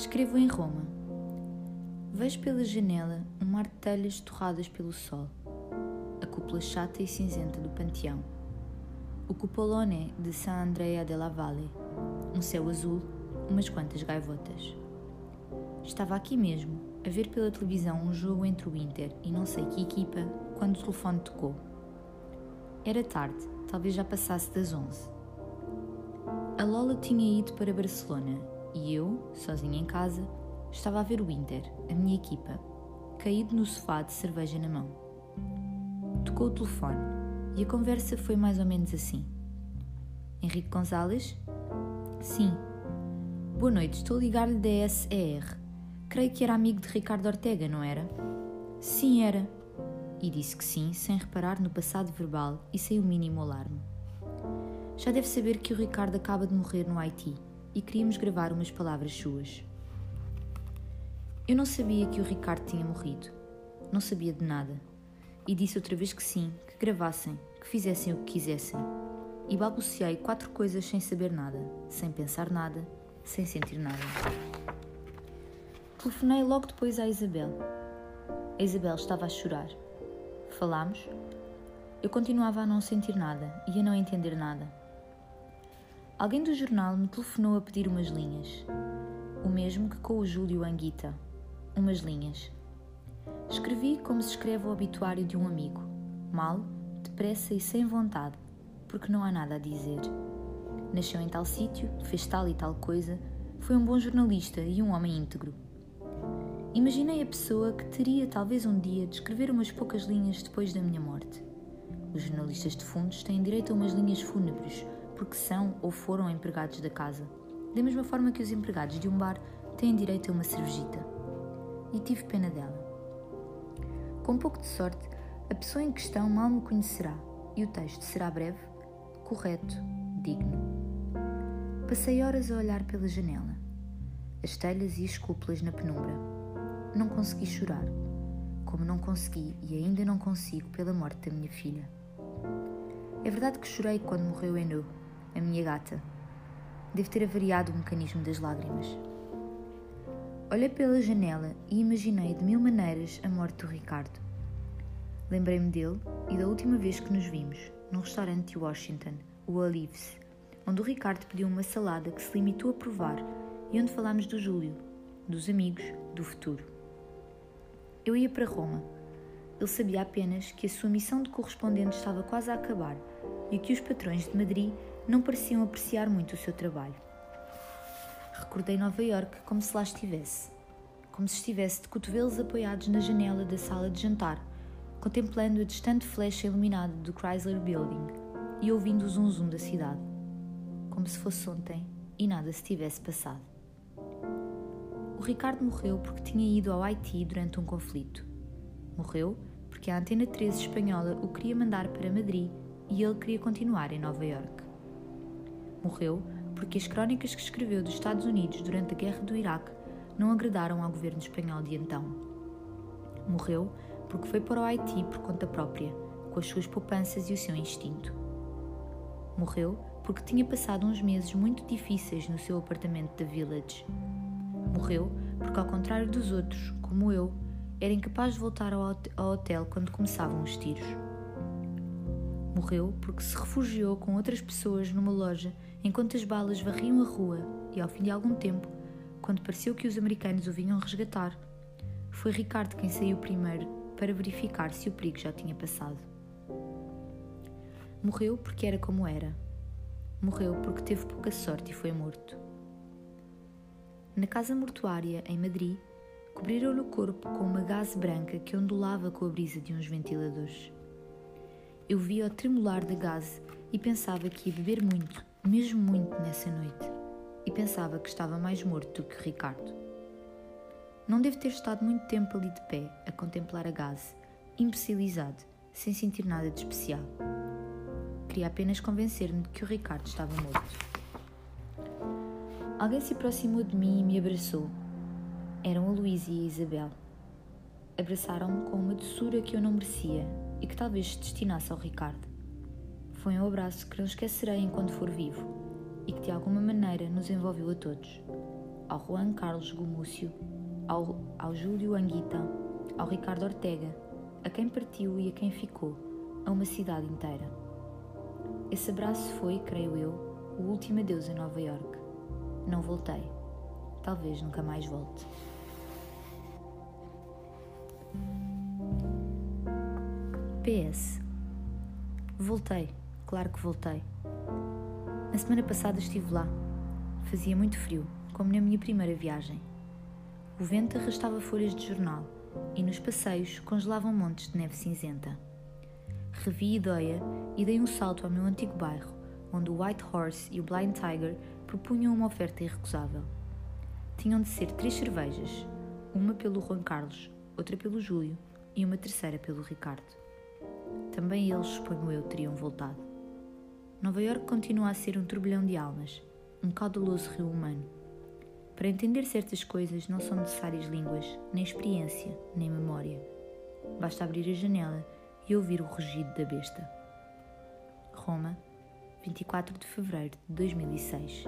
Escrevo em Roma. Vejo pela janela um mar de telhas torradas pelo sol, a cúpula chata e cinzenta do panteão, o cupolone de San Andrea della Valle, um céu azul, umas quantas gaivotas. Estava aqui mesmo, a ver pela televisão um jogo entre o Inter e não sei que equipa, quando o telefone tocou. Era tarde, talvez já passasse das onze. A Lola tinha ido para Barcelona e eu, sozinha em casa, estava a ver o Inter, a minha equipa, caído no sofá de cerveja na mão. Tocou o telefone e a conversa foi mais ou menos assim. Henrique Gonzalez? Sim. Boa noite, estou a ligar-lhe da SER. Creio que era amigo de Ricardo Ortega, não era? Sim, era. E disse que sim, sem reparar no passado verbal e sem o mínimo alarme. Já deve saber que o Ricardo acaba de morrer no Haiti e queríamos gravar umas palavras suas. Eu não sabia que o Ricardo tinha morrido. Não sabia de nada. E disse outra vez que sim, que gravassem, que fizessem o que quisessem. E balbuciei quatro coisas sem saber nada, sem pensar nada, sem sentir nada. Telefonei logo depois à Isabel. A Isabel estava a chorar. Falámos. Eu continuava a não sentir nada e a não entender nada. Alguém do jornal me telefonou a pedir umas linhas. O mesmo que com o Júlio Anguita. Umas linhas. Escrevi como se escreve o obituário de um amigo. Mal, depressa e sem vontade, porque não há nada a dizer. Nasceu em tal sítio, fez tal e tal coisa, foi um bom jornalista e um homem íntegro. Imaginei a pessoa que teria talvez um dia de escrever umas poucas linhas depois da minha morte. Os jornalistas de fundos têm direito a umas linhas fúnebres, porque são ou foram empregados da casa, da mesma forma que os empregados de um bar têm direito a uma cervejita. E tive pena dela. Com um pouco de sorte, a pessoa em questão mal me conhecerá e o texto será breve, correto, digno. Passei horas a olhar pela janela, as telhas e as cúpulas na penumbra. Não consegui chorar, como não consegui e ainda não consigo pela morte da minha filha. É verdade que chorei quando morreu Enu, a minha gata. Devo ter avariado o mecanismo das lágrimas. Olhei pela janela e imaginei de mil maneiras a morte do Ricardo. Lembrei-me dele e da última vez que nos vimos, num restaurante de Washington, o Olives, onde o Ricardo pediu uma salada que se limitou a provar e onde falámos do Júlio, dos amigos, do futuro. Eu ia para Roma. Ele sabia apenas que a sua missão de correspondente estava quase a acabar e que os patrões de Madrid não pareciam apreciar muito o seu trabalho. Recordei Nova York como se lá estivesse, como se estivesse de cotovelos apoiados na janela da sala de jantar, contemplando a distante flecha iluminada do Chrysler Building e ouvindo o zum-zum da cidade, como se fosse ontem e nada se tivesse passado. O Ricardo morreu porque tinha ido ao Haiti durante um conflito. Morreu porque a Antena 13 espanhola o queria mandar para Madrid e ele queria continuar em Nova York. Morreu porque as crónicas que escreveu dos Estados Unidos durante a Guerra do Iraque não agradaram ao governo espanhol de então. Morreu porque foi para o Haiti por conta própria, com as suas poupanças e o seu instinto. Morreu porque tinha passado uns meses muito difíceis no seu apartamento da Village. Morreu porque, ao contrário dos outros, como eu, era incapaz de voltar ao hotel quando começavam os tiros. Morreu porque se refugiou com outras pessoas numa loja enquanto as balas varriam a rua e, ao fim de algum tempo, quando pareceu que os americanos o vinham resgatar, foi Ricardo quem saiu primeiro para verificar se o perigo já tinha passado. Morreu porque era como era. Morreu porque teve pouca sorte e foi morto. Na casa mortuária, em Madrid, cobriram-lhe o corpo com uma gaze branca que ondulava com a brisa de uns ventiladores. Eu via-o tremular de gás e pensava que ia beber muito, mesmo muito nessa noite. E pensava que estava mais morto do que Ricardo. Não deve ter estado muito tempo ali de pé, a contemplar a gás, imbecilizado, sem sentir nada de especial. Queria apenas convencer-me de que o Ricardo estava morto. Alguém se aproximou de mim e me abraçou. Eram a Luísa e a Isabel. Abraçaram-me com uma doçura que eu não merecia e que talvez se destinasse ao Ricardo. Foi um abraço que não esquecerei enquanto for vivo e que de alguma maneira nos envolveu a todos. ao Juan Carlos Gomúcio, ao, ao Júlio Anguita, ao Ricardo Ortega, a quem partiu e a quem ficou, a uma cidade inteira. Esse abraço foi, creio eu, o último adeus em Nova York. Não voltei. Talvez nunca mais volte. PS. Voltei, claro que voltei. Na semana passada estive lá. Fazia muito frio, como na minha primeira viagem. O vento arrastava folhas de jornal e nos passeios congelavam montes de neve cinzenta. Revi Ideia e dei um salto ao meu antigo bairro, onde o White Horse e o Blind Tiger propunham uma oferta irrecusável. Tinham de ser três cervejas, uma pelo Juan Carlos, outra pelo Júlio e uma terceira pelo Ricardo. Também eles, suponho eu, teriam voltado. Nova York continua a ser um turbilhão de almas, um caudaloso rio humano. Para entender certas coisas não são necessárias línguas, nem experiência, nem memória. Basta abrir a janela e ouvir o rugido da besta. Roma, 24 de fevereiro de 2006.